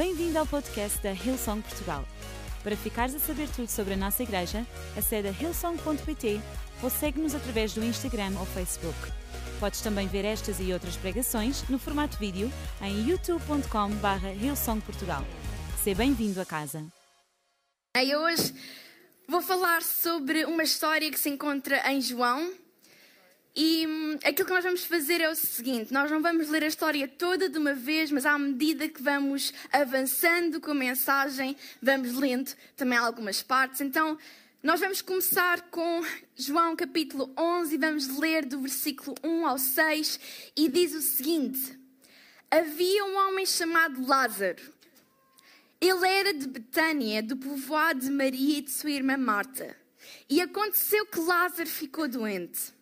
Bem-vindo ao podcast da Hillsong Portugal. Para ficares a saber tudo sobre a nossa igreja, acede a hillsong.pt ou segue-nos através do Instagram ou Facebook. Podes também ver estas e outras pregações no formato vídeo em youtube.com.br hillsongportugal. Seja bem-vindo a casa. E hoje vou falar sobre uma história que se encontra em João. E hum, aquilo que nós vamos fazer é o seguinte: nós não vamos ler a história toda de uma vez, mas à medida que vamos avançando com a mensagem, vamos lendo também algumas partes. Então, nós vamos começar com João capítulo 11 e vamos ler do versículo 1 ao 6 e diz o seguinte: Havia um homem chamado Lázaro. Ele era de Betânia, do povoado de Maria e de sua irmã Marta. E aconteceu que Lázaro ficou doente.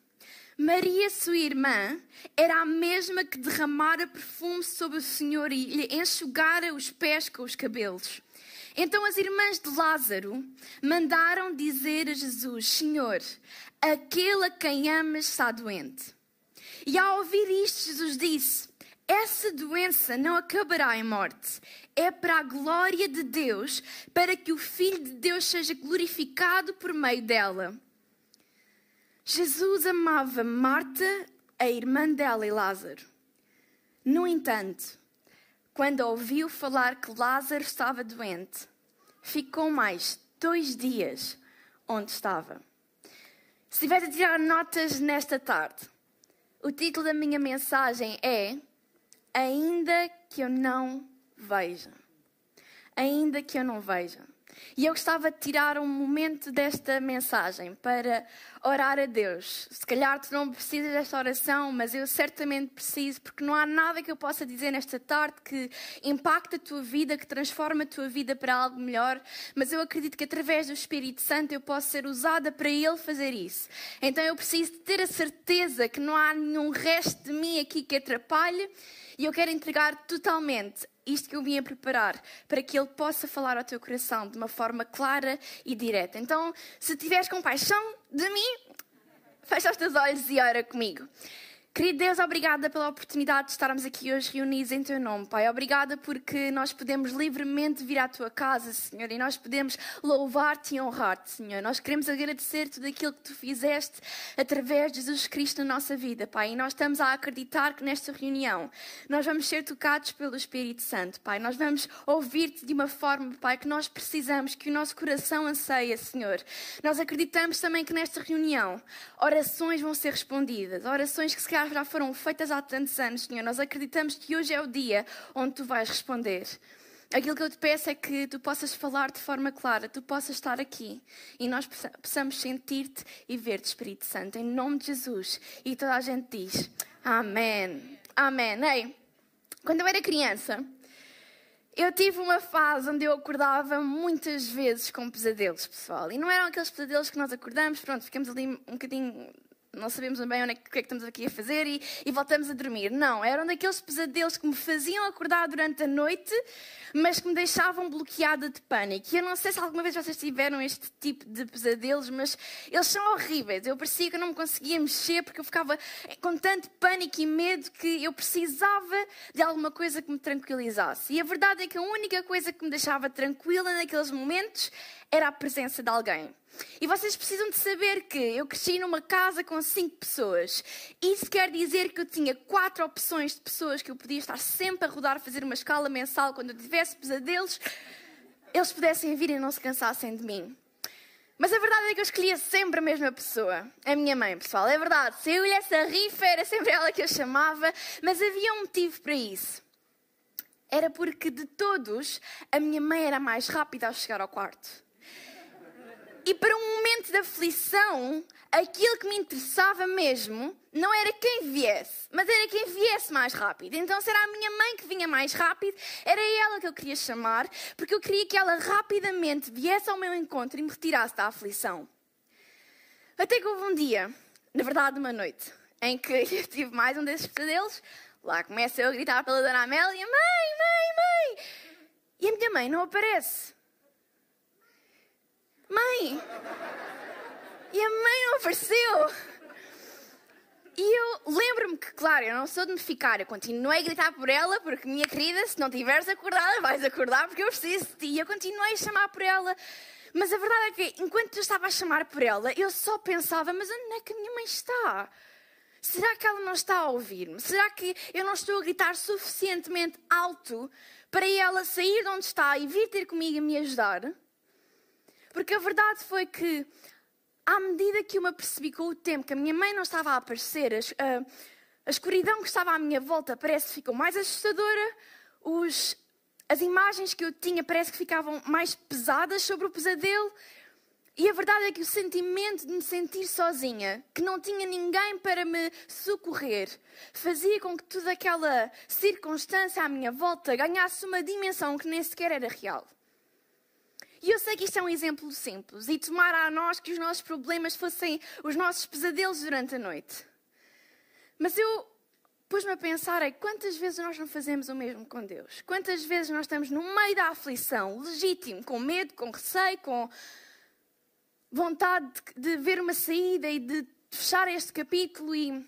Maria, sua irmã, era a mesma que derramara perfume sobre o Senhor e lhe enxugara os pés com os cabelos. Então as irmãs de Lázaro mandaram dizer a Jesus: Senhor, aquele a quem amas está doente. E ao ouvir isto, Jesus disse: Essa doença não acabará em morte. É para a glória de Deus, para que o Filho de Deus seja glorificado por meio dela. Jesus amava Marta, a irmã dela e Lázaro. No entanto, quando ouviu falar que Lázaro estava doente, ficou mais dois dias onde estava. Se estiver a tirar notas nesta tarde, o título da minha mensagem é Ainda que eu não veja. Ainda que eu não veja. E eu gostava de tirar um momento desta mensagem para orar a Deus. Se calhar tu não precisas desta oração, mas eu certamente preciso, porque não há nada que eu possa dizer nesta tarde que impacte a tua vida, que transforme a tua vida para algo melhor. Mas eu acredito que através do Espírito Santo eu posso ser usada para Ele fazer isso. Então eu preciso ter a certeza que não há nenhum resto de mim aqui que atrapalhe. E eu quero entregar totalmente isto que eu vim a preparar, para que Ele possa falar ao teu coração de uma forma clara e direta. Então, se tiveres compaixão de mim, fecha os teus olhos e ora comigo. Querido Deus, obrigada pela oportunidade de estarmos aqui hoje reunidos em Teu nome, Pai. Obrigada porque nós podemos livremente vir à Tua casa, Senhor, e nós podemos louvar-te e honrar-te, Senhor. Nós queremos agradecer tudo aquilo que Tu fizeste através de Jesus Cristo na nossa vida, Pai. E nós estamos a acreditar que nesta reunião nós vamos ser tocados pelo Espírito Santo, Pai. Nós vamos ouvir-te de uma forma, Pai, que nós precisamos, que o nosso coração anseia, Senhor. Nós acreditamos também que nesta reunião orações vão ser respondidas, orações que se calhar já foram feitas há tantos anos, Senhor. Nós acreditamos que hoje é o dia onde tu vais responder. Aquilo que eu te peço é que tu possas falar de forma clara, tu possas estar aqui e nós possamos sentir-te e ver-te, Espírito Santo, em nome de Jesus. E toda a gente diz: Amém. Amém. Ei, quando eu era criança, eu tive uma fase onde eu acordava muitas vezes com pesadelos, pessoal. E não eram aqueles pesadelos que nós acordamos, pronto, ficamos ali um bocadinho não sabemos bem onde é, o que é que estamos aqui a fazer e, e, voltamos a dormir. Não, eram daqueles pesadelos que me faziam acordar durante a noite, mas que me deixavam bloqueada de pânico. E eu não sei se alguma vez vocês tiveram este tipo de pesadelos, mas eles são horríveis. Eu parecia que eu não me conseguia mexer porque eu ficava com tanto pânico e medo que eu precisava de alguma coisa que me tranquilizasse. E a verdade é que a única coisa que me deixava tranquila naqueles momentos era a presença de alguém. E vocês precisam de saber que eu cresci numa casa com cinco pessoas. Isso quer dizer que eu tinha quatro opções de pessoas que eu podia estar sempre a rodar, a fazer uma escala mensal quando eu tivesse pesadelos, eles pudessem vir e não se cansassem de mim. Mas a verdade é que eu escolhia sempre a mesma pessoa, a minha mãe, pessoal. É verdade, se eu lhe essa rifa, era sempre ela que eu chamava, mas havia um motivo para isso. Era porque de todos, a minha mãe era mais rápida ao chegar ao quarto. E para um momento de aflição, aquilo que me interessava mesmo não era quem viesse, mas era quem viesse mais rápido. Então, se era a minha mãe que vinha mais rápido, era ela que eu queria chamar, porque eu queria que ela rapidamente viesse ao meu encontro e me retirasse da aflição. Até que houve um dia, na verdade, uma noite, em que eu tive mais um desses pesadelos. Lá começo eu a gritar pela Dona Amélia: Mãe, mãe, mãe! E a minha mãe não aparece. Mãe! E a mãe não apareceu. E eu lembro-me que, claro, eu não sou de me ficar, eu continuei a gritar por ela, porque, minha querida, se não estiveres acordada, vais acordar porque eu preciso de ti. E eu continuei a chamar por ela. Mas a verdade é que, enquanto eu estava a chamar por ela, eu só pensava: mas onde é que a minha mãe está? Será que ela não está a ouvir-me? Será que eu não estou a gritar suficientemente alto para ela sair de onde está e vir ter comigo e me ajudar? Porque a verdade foi que à medida que eu me apercebi com o tempo que a minha mãe não estava a aparecer, a, a escuridão que estava à minha volta parece que ficou mais assustadora, os, as imagens que eu tinha parece que ficavam mais pesadas sobre o pesadelo. E a verdade é que o sentimento de me sentir sozinha, que não tinha ninguém para me socorrer, fazia com que toda aquela circunstância à minha volta ganhasse uma dimensão que nem sequer era real. E eu sei que isto é um exemplo simples e tomara a nós que os nossos problemas fossem os nossos pesadelos durante a noite. Mas eu pus-me a pensar é quantas vezes nós não fazemos o mesmo com Deus? Quantas vezes nós estamos no meio da aflição, legítimo, com medo, com receio, com vontade de, ver uma saída e de fechar este capítulo e,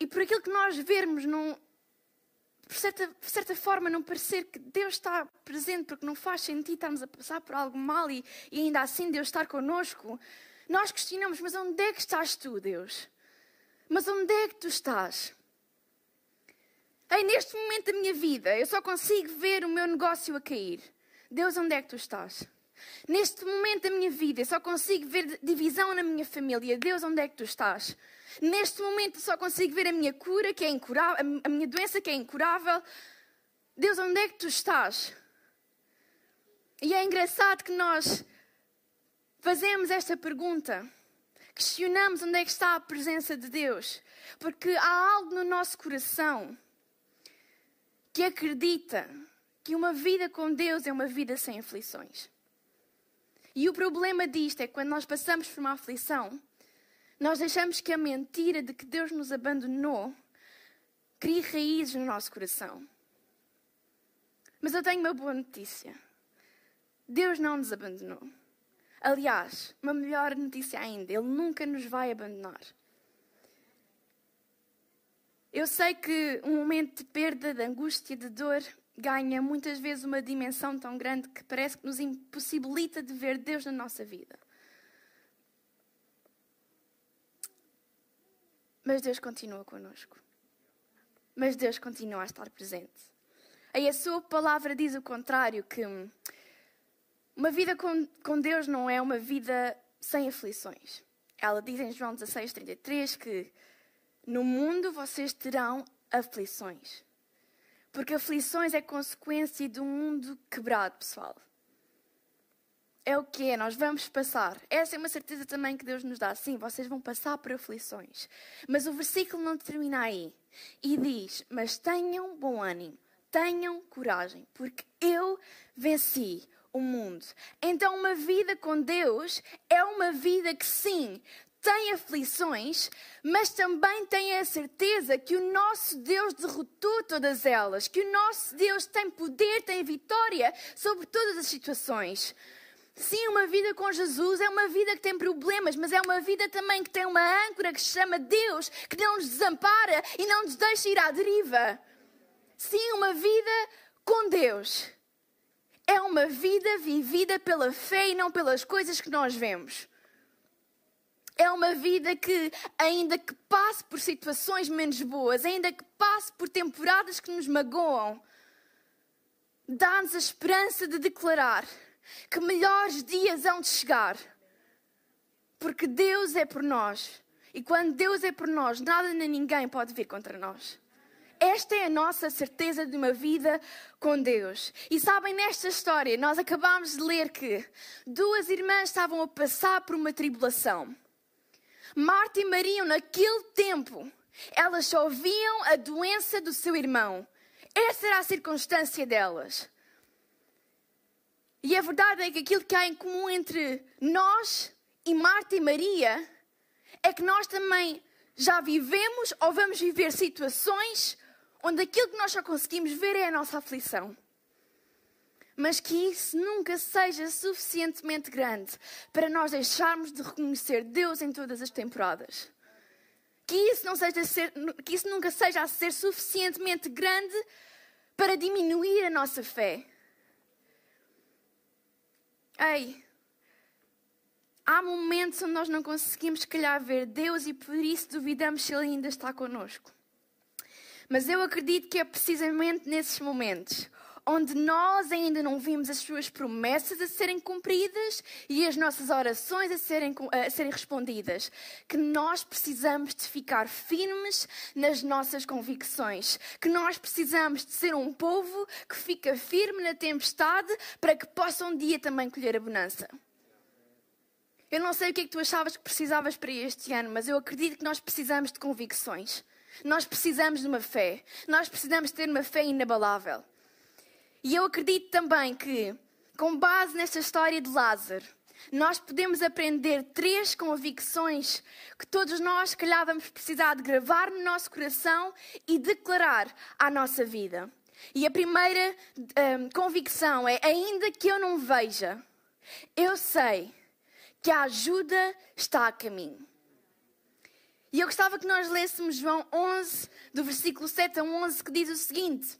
e por aquilo que nós vermos não, por certa, por certa forma, não parecer que Deus está presente, porque não faz sentido estarmos a passar por algo mal e, e ainda assim Deus estar connosco, nós questionamos: mas onde é que estás tu, Deus? Mas onde é que tu estás? Ei, neste momento da minha vida, eu só consigo ver o meu negócio a cair. Deus, onde é que tu estás? Neste momento da minha vida, eu só consigo ver divisão na minha família. Deus, onde é que tu estás? Neste momento só consigo ver a minha cura, que é incurável, a minha doença que é incurável. Deus, onde é que tu estás? E é engraçado que nós fazemos esta pergunta, questionamos onde é que está a presença de Deus, porque há algo no nosso coração que acredita que uma vida com Deus é uma vida sem aflições. E o problema disto é que quando nós passamos por uma aflição, nós deixamos que a mentira de que Deus nos abandonou crie raízes no nosso coração. Mas eu tenho uma boa notícia. Deus não nos abandonou. Aliás, uma melhor notícia ainda, Ele nunca nos vai abandonar. Eu sei que um momento de perda, de angústia, de dor, ganha muitas vezes uma dimensão tão grande que parece que nos impossibilita de ver Deus na nossa vida. Mas Deus continua conosco. Mas Deus continua a estar presente. Aí a sua palavra diz o contrário, que uma vida com, com Deus não é uma vida sem aflições. Ela diz em João 16, 33 que no mundo vocês terão aflições. Porque aflições é consequência de um mundo quebrado, pessoal é o que é, nós vamos passar. Essa é uma certeza também que Deus nos dá. Sim, vocês vão passar por aflições. Mas o versículo não termina aí. E diz: Mas tenham bom ânimo, tenham coragem, porque eu venci o mundo. Então, uma vida com Deus é uma vida que, sim, tem aflições, mas também tem a certeza que o nosso Deus derrotou todas elas, que o nosso Deus tem poder, tem vitória sobre todas as situações. Sim, uma vida com Jesus é uma vida que tem problemas, mas é uma vida também que tem uma âncora que se chama Deus, que não nos desampara e não nos deixa ir à deriva. Sim, uma vida com Deus é uma vida vivida pela fé e não pelas coisas que nós vemos. É uma vida que, ainda que passe por situações menos boas, ainda que passe por temporadas que nos magoam, dá-nos a esperança de declarar que melhores dias hão de chegar. Porque Deus é por nós. E quando Deus é por nós, nada nem ninguém pode vir contra nós. Esta é a nossa certeza de uma vida com Deus. E sabem, nesta história, nós acabamos de ler que duas irmãs estavam a passar por uma tribulação. Marta e Maria, naquele tempo, elas só viam a doença do seu irmão. Essa era a circunstância delas. E a verdade é que aquilo que há em comum entre nós e Marta e Maria é que nós também já vivemos ou vamos viver situações onde aquilo que nós só conseguimos ver é a nossa aflição. Mas que isso nunca seja suficientemente grande para nós deixarmos de reconhecer Deus em todas as temporadas. Que isso, não seja ser, que isso nunca seja a ser suficientemente grande para diminuir a nossa fé. Ei, há momentos onde nós não conseguimos, se calhar, ver Deus e por isso duvidamos se Ele ainda está conosco. Mas eu acredito que é precisamente nesses momentos onde nós ainda não vimos as suas promessas a serem cumpridas e as nossas orações a serem, a serem respondidas, que nós precisamos de ficar firmes nas nossas convicções, que nós precisamos de ser um povo que fica firme na tempestade para que possa um dia também colher a bonança. Eu não sei o que é que tu achavas que precisavas para este ano, mas eu acredito que nós precisamos de convicções. Nós precisamos de uma fé. Nós precisamos ter uma fé inabalável. E eu acredito também que, com base nesta história de Lázaro, nós podemos aprender três convicções que todos nós, se calhar, vamos precisar de gravar no nosso coração e declarar à nossa vida. E a primeira um, convicção é: ainda que eu não veja, eu sei que a ajuda está a caminho. E eu gostava que nós lêssemos João 11, do versículo 7 a 11, que diz o seguinte: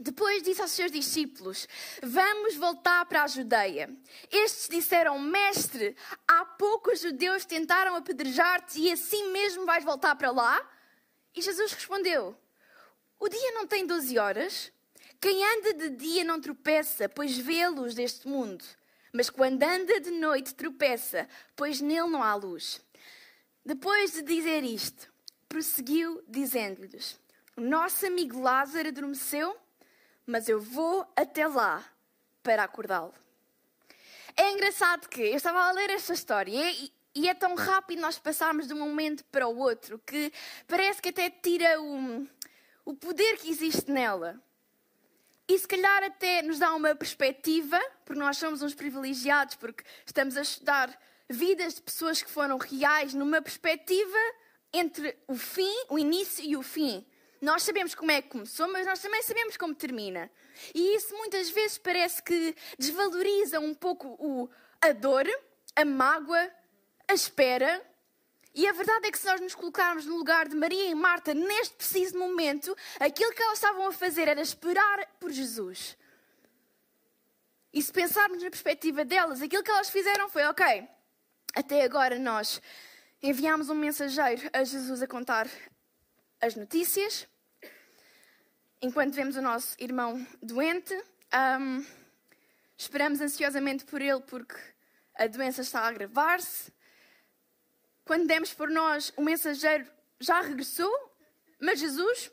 depois disse aos seus discípulos: Vamos voltar para a Judeia. Estes disseram: Mestre, há pouco os judeus tentaram apedrejar-te e assim mesmo vais voltar para lá? E Jesus respondeu: O dia não tem doze horas? Quem anda de dia não tropeça, pois vê a luz deste mundo. Mas quando anda de noite tropeça, pois nele não há luz. Depois de dizer isto, prosseguiu dizendo-lhes: O nosso amigo Lázaro adormeceu mas eu vou até lá para acordá-lo. É engraçado que eu estava a ler esta história e, e, é tão rápido nós passarmos de um momento para o outro que parece que até tira o, o poder que existe nela. E se calhar até nos dá uma perspectiva, porque nós somos uns privilegiados, porque estamos a estudar vidas de pessoas que foram reais numa perspectiva entre o fim, o início e o fim. Nós sabemos como é que começou, mas nós também sabemos como termina. E isso muitas vezes parece que desvaloriza um pouco o, a dor, a mágoa, a espera. E a verdade é que se nós nos colocarmos no lugar de Maria e Marta neste preciso momento, aquilo que elas estavam a fazer era esperar por Jesus. E se pensarmos na perspectiva delas, aquilo que elas fizeram foi: ok, até agora nós enviámos um mensageiro a Jesus a contar as notícias, enquanto vemos o nosso irmão doente, um, esperamos ansiosamente por ele porque a doença está a agravar-se. Quando demos por nós, o mensageiro já regressou, mas Jesus,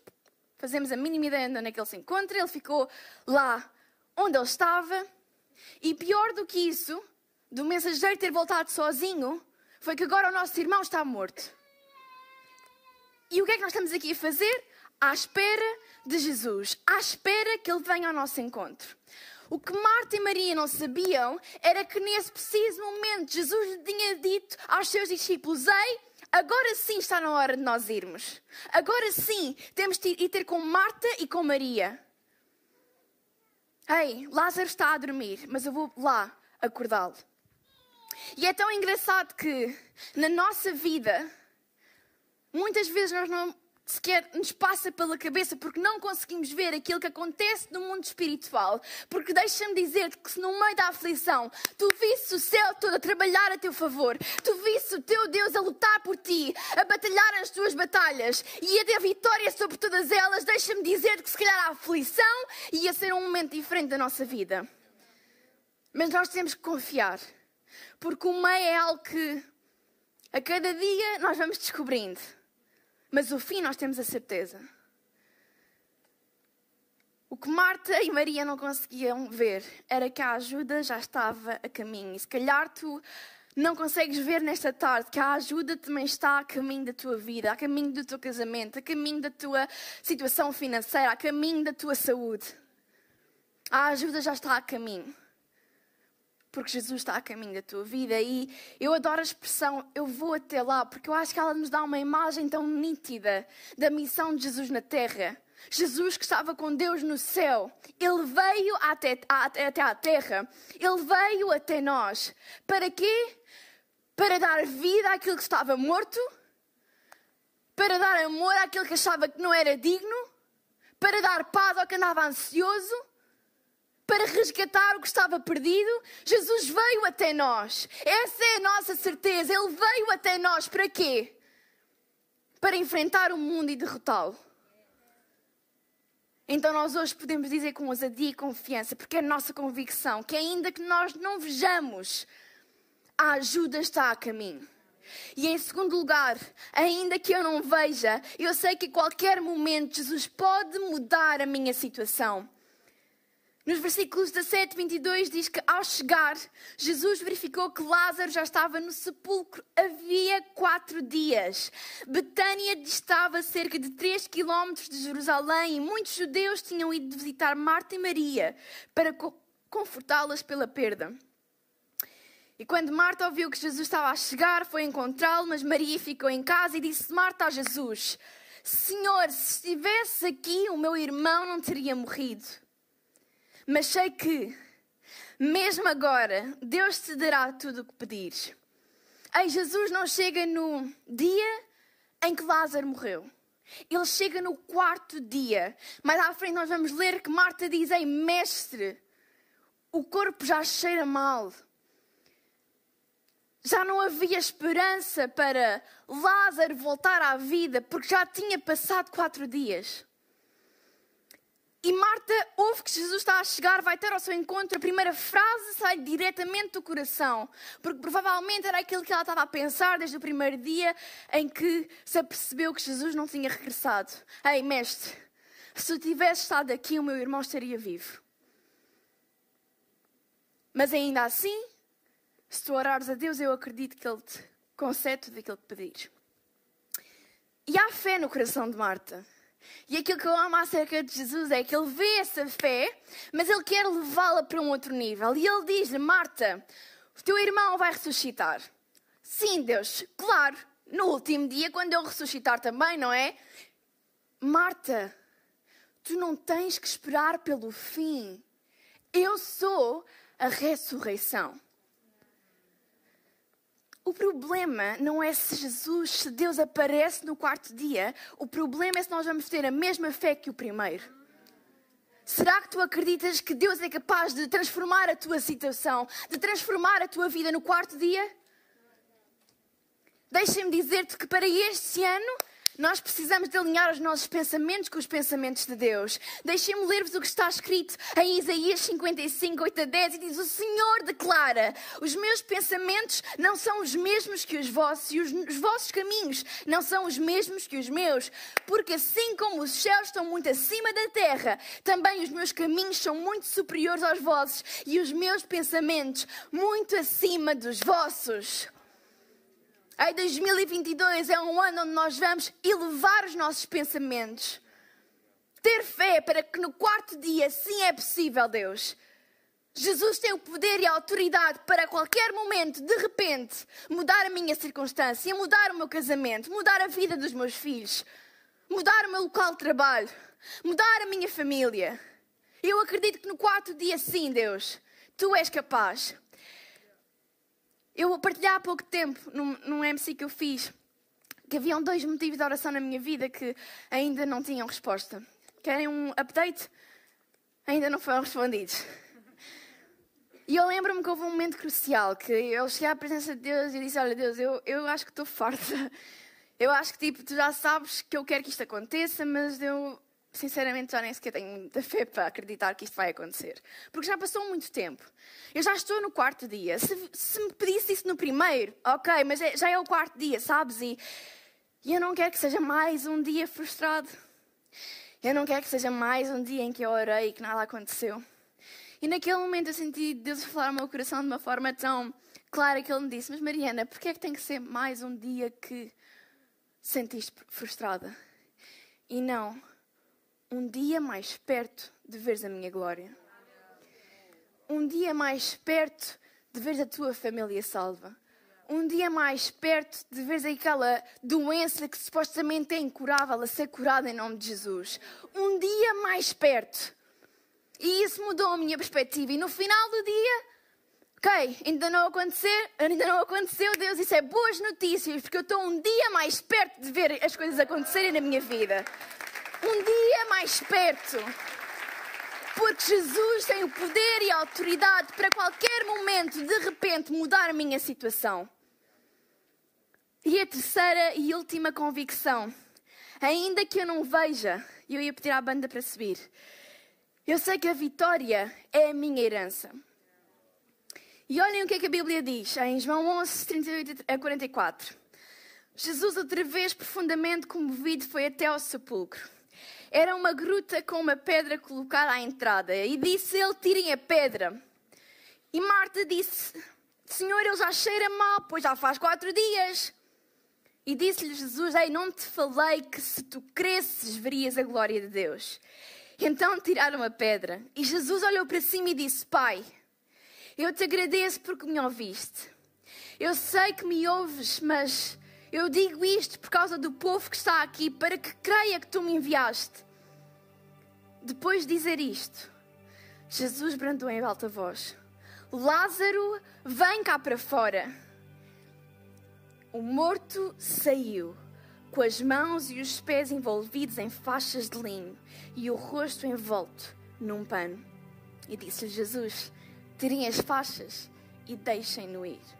fazemos a mínima ideia de onde é que ele se encontra, ele ficou lá onde ele estava. E pior do que isso, do mensageiro ter voltado sozinho, foi que agora o nosso irmão está morto. E o que é que nós estamos aqui a fazer? À espera de Jesus, à espera que ele venha ao nosso encontro. O que Marta e Maria não sabiam era que nesse preciso momento Jesus tinha dito aos seus discípulos: Ei, agora sim está na hora de nós irmos. Agora sim temos de ir ter com Marta e com Maria. Ei, Lázaro está a dormir, mas eu vou lá acordá-lo. E é tão engraçado que na nossa vida, muitas vezes nós não sequer nos passa pela cabeça porque não conseguimos ver aquilo que acontece no mundo espiritual. Porque deixa-me dizer-te que se no meio da aflição tu visse o céu todo a trabalhar a teu favor, tu visse o teu Deus a lutar por ti, a batalhar as tuas batalhas e a ter vitória sobre todas elas, deixa-me dizer-te que se calhar a aflição ia ser um momento diferente da nossa vida. Mas nós temos que confiar, porque o meio é algo que a cada dia nós vamos descobrindo. Mas o fim nós temos a certeza. O que Marta e Maria não conseguiam ver era que a ajuda já estava a caminho. E se calhar tu não consegues ver nesta tarde que a ajuda também está a caminho da tua vida, a caminho do teu casamento, a caminho da tua situação financeira, a caminho da tua saúde. A ajuda já está a caminho porque Jesus está a caminho da tua vida. E eu adoro a expressão eu vou até lá, porque eu acho que ela nos dá uma imagem tão nítida da missão de Jesus na terra. Jesus que estava com Deus no céu, ele veio até, até à terra, ele veio até nós. Para quê? Para dar vida àquilo que estava morto, para dar amor àquele que achava que não era digno, para dar paz ao que andava ansioso, para resgatar o que estava perdido. Jesus veio até nós. Essa é a nossa certeza. Ele veio até nós para quê? Para enfrentar o mundo e derrotá-lo. Então nós hoje podemos dizer com ousadia e confiança, porque é a nossa convicção, que ainda que nós não vejamos, a ajuda está a caminho. E em segundo lugar, ainda que eu não veja, eu sei que a qualquer momento Jesus pode mudar a minha situação. Nos versículos 17 e 22 diz que ao chegar, Jesus verificou que Lázaro já estava no sepulcro havia quatro dias. Betânia distava cerca de 3 quilómetros de Jerusalém e muitos judeus tinham ido visitar Marta e Maria para confortá-las pela perda. E quando Marta ouviu que Jesus estava a chegar, foi encontrá-lo, mas Maria ficou em casa e disse Marta a Jesus: Senhor, se estivesse aqui, o meu irmão não teria morrido. Mas sei que, mesmo agora, Deus te dará tudo o que pedires. Ei, Jesus não chega no dia em que Lázaro morreu. Ele chega no quarto dia. Mais à frente nós vamos ler que Marta diz: Ei, mestre, o corpo já cheira mal. Já não havia esperança para Lázaro voltar à vida, porque já tinha passado quatro dias. E Marta ouve que Jesus está a chegar, vai ter ao seu encontro. A primeira frase sai diretamente do coração, porque provavelmente era aquilo que ela estava a pensar desde o primeiro dia em que se apercebeu que Jesus não tinha regressado. Ei, mestre, se tu tivesse estado aqui, o meu irmão estaria vivo. Mas ainda assim, se tu orares a Deus, eu acredito que Ele te concede tudo aquilo que pedires. E há fé no coração de Marta. E aquilo que eu amo acerca de Jesus é que ele vê essa fé, mas ele quer levá-la para um outro nível. E ele diz-lhe: Marta, o teu irmão vai ressuscitar. Sim, Deus, claro, no último dia, quando eu ressuscitar também, não é? Marta, tu não tens que esperar pelo fim. Eu sou a ressurreição. O problema não é se Jesus, se Deus aparece no quarto dia, o problema é se nós vamos ter a mesma fé que o primeiro. Será que tu acreditas que Deus é capaz de transformar a tua situação, de transformar a tua vida no quarto dia? Deixa-me dizer-te que para este ano nós precisamos de alinhar os nossos pensamentos com os pensamentos de Deus. Deixem-me ler-vos o que está escrito em Isaías 55, 8 a 10 e diz: O Senhor declara: Os meus pensamentos não são os mesmos que os vossos, e os, os vossos caminhos não são os mesmos que os meus. Porque assim como os céus estão muito acima da terra, também os meus caminhos são muito superiores aos vossos, e os meus pensamentos muito acima dos vossos. Aí 2022 é um ano onde nós vamos elevar os nossos pensamentos. Ter fé para que no quarto dia, sim é possível, Deus. Jesus tem o poder e a autoridade para a qualquer momento, de repente, mudar a minha circunstância, mudar o meu casamento, mudar a vida dos meus filhos, mudar o meu local de trabalho, mudar a minha família. Eu acredito que no quarto dia, sim, Deus, tu és capaz. Eu partilhei há pouco tempo, num, num MC que eu fiz, que haviam dois motivos de oração na minha vida que ainda não tinham resposta. Querem um update? Ainda não foram respondidos. E eu lembro-me que houve um momento crucial, que eu cheguei à presença de Deus e disse, olha Deus, eu, eu acho que estou farta. Eu acho que tipo, tu já sabes que eu quero que isto aconteça, mas eu sinceramente já nem sequer tenho muita fé para acreditar que isto vai acontecer. Porque já passou muito tempo. Eu já estou no quarto dia. Se, se me pedisse isso no primeiro, ok, mas é, já é o quarto dia, sabes? E, e eu não quero que seja mais um dia frustrado. Eu não quero que seja mais um dia em que eu orei e que nada aconteceu. E naquele momento eu senti Deus falar ao meu coração de uma forma tão clara que Ele me disse: Mas Mariana, porquê é que tem que ser mais um dia que sentiste frustrada? E não um dia mais perto de veres a minha glória. Um dia mais perto de veres a tua família salva. Um dia mais perto de veres aquela doença que supostamente é incurável a ser curada em nome de Jesus. Um dia mais perto. E isso mudou a minha perspectiva. E no final do dia, Ok, ainda não aconteceu, ainda não aconteceu, Deus, isso é boas notícias, porque eu estou um dia mais perto de ver as coisas acontecerem na minha vida. Um dia mais perto. Porque Jesus tem o poder e a autoridade para qualquer momento, de repente, mudar a minha situação. E a terceira e última convicção, ainda que eu não veja, eu ia pedir à banda para subir, eu sei que a vitória é a minha herança. E olhem o que é que a Bíblia diz em João 11, 38 a 44. Jesus, outra vez profundamente comovido, foi até ao sepulcro. Era uma gruta com uma pedra colocada à entrada. E disse ele: Tirem a pedra. E Marta disse: Senhor, ele já cheira mal, pois já faz quatro dias. E disse-lhe Jesus: Ei, não te falei que se tu cresces verias a glória de Deus. Então tiraram a pedra. E Jesus olhou para cima e disse: Pai, eu te agradeço porque me ouviste. Eu sei que me ouves, mas eu digo isto por causa do povo que está aqui, para que creia que tu me enviaste. Depois de dizer isto, Jesus brandou em alta voz: Lázaro, vem cá para fora. O morto saiu, com as mãos e os pés envolvidos em faixas de linho e o rosto envolto num pano. E disse-lhe Jesus: Tirem as faixas e deixem-no ir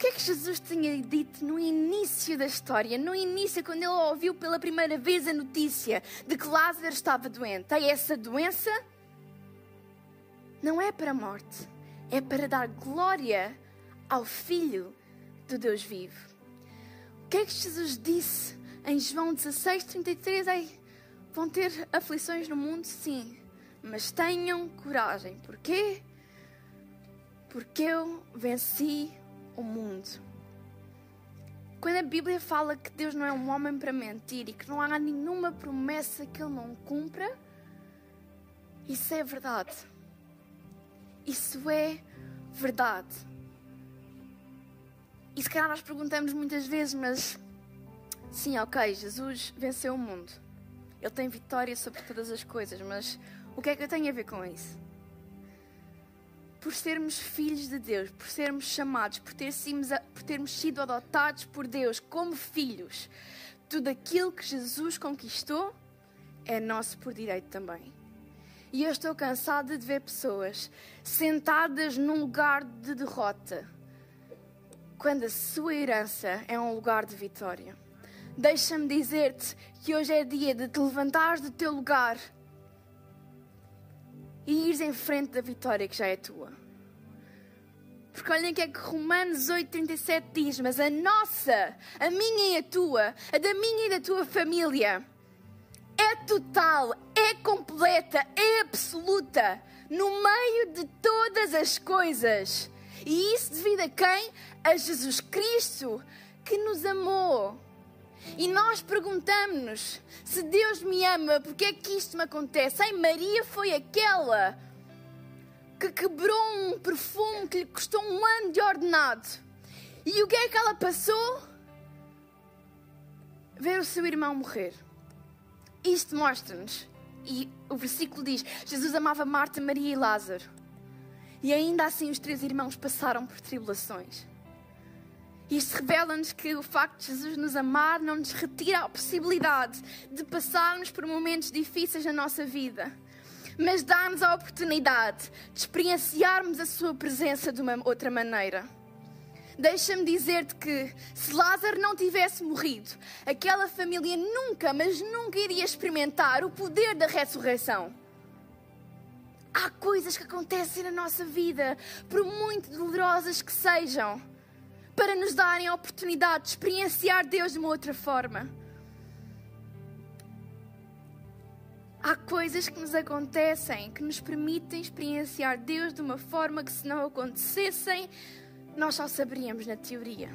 que é que Jesus tinha dito no início da história? No início, quando ele ouviu pela primeira vez a notícia de que Lázaro estava doente. E essa doença não é para a morte, é para dar glória ao Filho do Deus vivo. O que é que Jesus disse em João 16, 33? Ei, vão ter aflições no mundo? Sim, mas tenham coragem. Porquê? Porque eu venci o mundo. Quando a Bíblia fala que Deus não é um homem para mentir e que não há nenhuma promessa que Ele não cumpra, isso é verdade. Isso é verdade. E se calhar nós perguntamos muitas vezes, mas sim, ok, Jesus venceu o mundo. Ele tem vitória sobre todas as coisas, mas o que é que eu tenho a ver com isso? Por sermos filhos de Deus, por sermos chamados, por, ter por termos sido adotados por Deus como filhos, tudo aquilo que Jesus conquistou é nosso por direito também. E eu estou cansada de ver pessoas sentadas num lugar de derrota, quando a sua herança é um lugar de vitória. Deixa-me dizer-te que hoje é dia de te levantares do teu lugar e ires em frente da vitória que já é tua. Porque olhem o que é que Romanos 8,37 diz: Mas a nossa, a minha e a tua, a da minha e da tua família, é total, é completa, é absoluta, no meio de todas as coisas. E isso devido a quem? A Jesus Cristo, que nos amou. E nós perguntamos-nos: se Deus me ama, porque é que isto me acontece? Ai, Maria foi aquela que quebrou um perfume que lhe custou um ano de ordenado. E o que é que ela passou? Ver o seu irmão morrer. Isto mostra-nos. E o versículo diz: Jesus amava Marta, Maria e Lázaro. E ainda assim os três irmãos passaram por tribulações. Isto revela-nos que o facto de Jesus nos amar não nos retira a possibilidade de passarmos por momentos difíceis na nossa vida, mas dá-nos a oportunidade de experienciarmos a Sua presença de uma outra maneira. Deixa-me dizer-te que se Lázaro não tivesse morrido, aquela família nunca, mas nunca iria experimentar o poder da ressurreição. Há coisas que acontecem na nossa vida, por muito dolorosas que sejam para nos darem a oportunidade de experienciar Deus de uma outra forma. Há coisas que nos acontecem que nos permitem experienciar Deus de uma forma que, se não acontecessem, nós só saberíamos na teoria.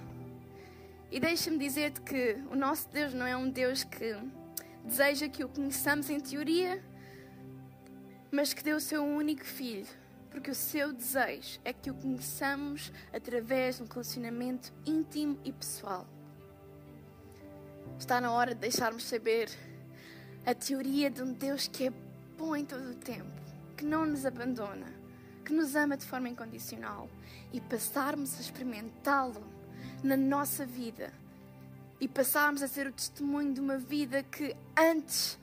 E deixa-me dizer-te que o nosso Deus não é um Deus que deseja que o conheçamos em teoria, mas que deu o seu único filho porque o seu desejo é que o conheçamos através de um relacionamento íntimo e pessoal. Está na hora de deixarmos saber a teoria de um Deus que é bom em todo o tempo, que não nos abandona, que nos ama de forma incondicional e passarmos a experimentá-lo na nossa vida e passarmos a ser o testemunho de uma vida que antes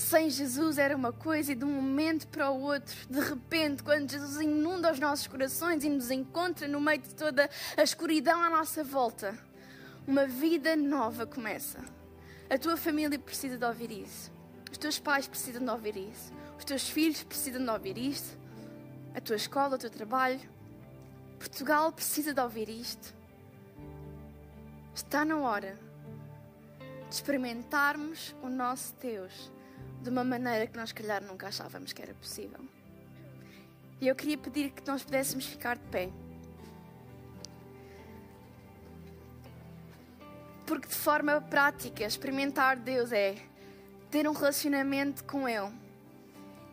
sem Jesus era uma coisa e de um momento para o outro, de repente, quando Jesus inunda os nossos corações e nos encontra no meio de toda a escuridão à nossa volta, uma vida nova começa. A tua família precisa de ouvir isso. Os teus pais precisam de ouvir isso. Os teus filhos precisam de ouvir isto. A tua escola, o teu trabalho. Portugal precisa de ouvir isto. Está na hora de experimentarmos o nosso Deus de uma maneira que nós, calhar, nunca achávamos que era possível. E eu queria pedir que nós pudéssemos ficar de pé. Porque de forma prática, experimentar Deus é ter um relacionamento com Ele.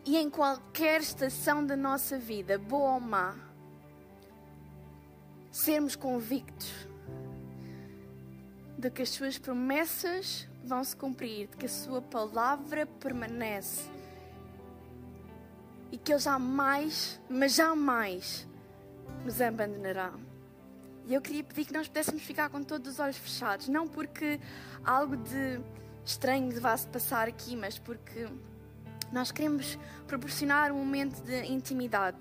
E em qualquer estação da nossa vida, boa ou má, sermos convictos de que as suas promessas vão se cumprir, de que a sua palavra permanece e que Ele jamais, mas jamais, nos abandonará. E eu queria pedir que nós pudéssemos ficar com todos os olhos fechados, não porque algo de estranho vá se passar aqui, mas porque nós queremos proporcionar um momento de intimidade.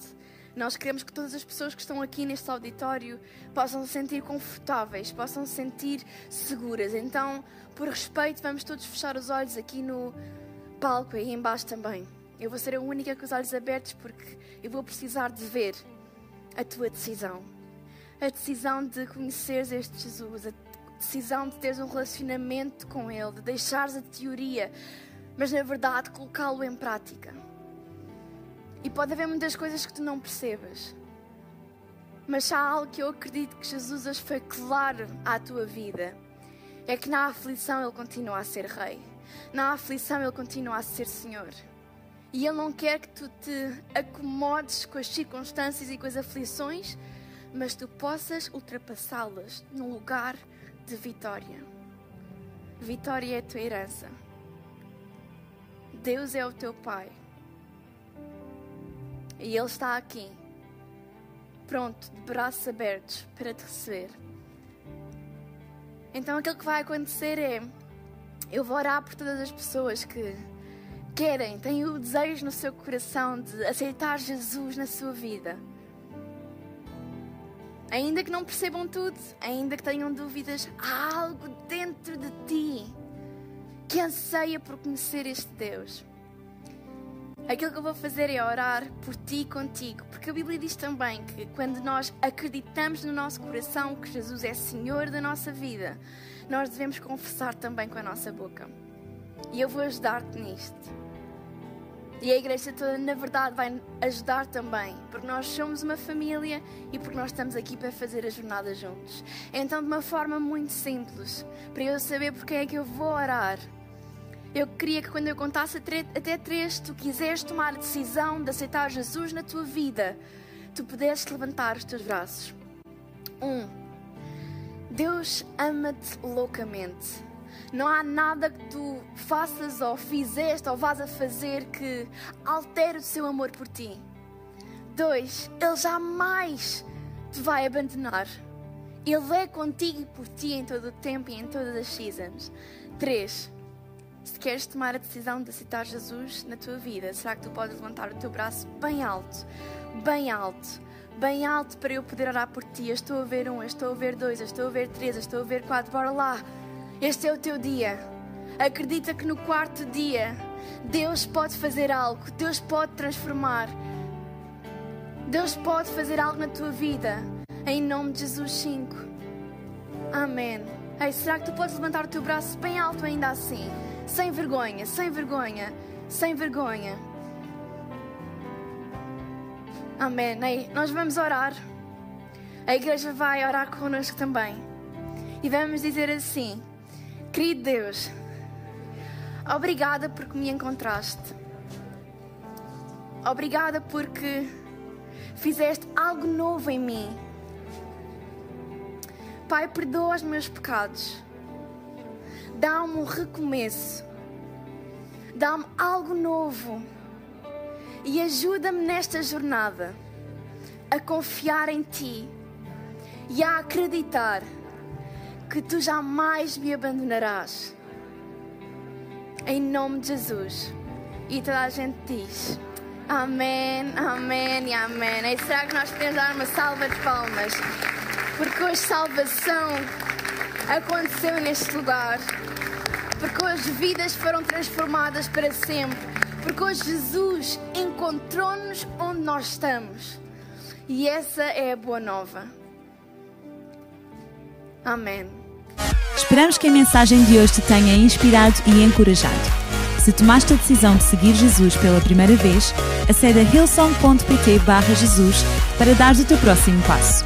Nós queremos que todas as pessoas que estão aqui neste auditório possam se sentir confortáveis, possam se sentir seguras. Então, por respeito, vamos todos fechar os olhos aqui no palco e embaixo também. Eu vou ser a única com os olhos abertos porque eu vou precisar de ver a tua decisão a decisão de conheceres este Jesus, a decisão de teres um relacionamento com Ele, de deixares a teoria, mas na verdade colocá-lo em prática. E pode haver muitas coisas que tu não percebas, mas há algo que eu acredito que Jesus hoje foi claro à tua vida: é que na aflição Ele continua a ser Rei, na aflição Ele continua a ser Senhor. E Ele não quer que tu te acomodes com as circunstâncias e com as aflições mas tu possas ultrapassá-las num lugar de vitória. Vitória é a tua herança. Deus é o teu Pai. E Ele está aqui, pronto, de braços abertos para te receber. Então aquilo que vai acontecer é: eu vou orar por todas as pessoas que querem, têm o desejo no seu coração de aceitar Jesus na sua vida Ainda que não percebam tudo, ainda que tenham dúvidas, há algo dentro de ti que anseia por conhecer este Deus. Aquilo que eu vou fazer é orar por ti e contigo, porque a Bíblia diz também que quando nós acreditamos no nosso coração que Jesus é Senhor da nossa vida, nós devemos confessar também com a nossa boca. E eu vou ajudar-te nisto. E a igreja toda, na verdade, vai ajudar também, porque nós somos uma família e porque nós estamos aqui para fazer a jornada juntos. Então, de uma forma muito simples, para eu saber porque é que eu vou orar, eu queria que quando eu contasse até três, tu quiseres tomar a decisão de aceitar Jesus na tua vida, tu pudesses levantar os teus braços. Um, Deus ama-te loucamente. Não há nada que tu faças ou fizeste ou vás a fazer que altere o seu amor por ti. Dois, Ele jamais te vai abandonar. Ele é contigo e por ti em todo o tempo e em todas as seasons. Três, se queres tomar a decisão de aceitar Jesus na tua vida, será que tu podes levantar o teu braço bem alto, bem alto, bem alto para eu poder orar por ti? Eu estou a ver um, eu estou a ver dois, eu estou a ver três, eu estou a ver quatro, bora lá. Este é o teu dia. Acredita que no quarto dia Deus pode fazer algo, Deus pode transformar. Deus pode fazer algo na tua vida. Em nome de Jesus 5. Amém. Ei, será que tu podes levantar o teu braço bem alto ainda assim? Sem vergonha, sem vergonha, sem vergonha. Amém. Ei, nós vamos orar. A igreja vai orar connosco também. E vamos dizer assim: Querido Deus, obrigada porque me encontraste. Obrigada porque fizeste algo novo em mim. Pai, perdoa os meus pecados. Dá-me um recomeço. Dá-me algo novo. E ajuda-me nesta jornada a confiar em Ti e a acreditar que Tu jamais me abandonarás. Em nome de Jesus. E toda a gente diz: Amém, Amém e Amém. E será que nós podemos dar uma salva de palmas? Porque hoje salvação aconteceu neste lugar. Porque hoje vidas foram transformadas para sempre. Porque hoje Jesus encontrou-nos onde nós estamos. E essa é a boa nova. Amém. Esperamos que a mensagem de hoje te tenha inspirado e encorajado. Se tomaste a decisão de seguir Jesus pela primeira vez, acede a hillsong.pt Jesus para dar o teu próximo passo.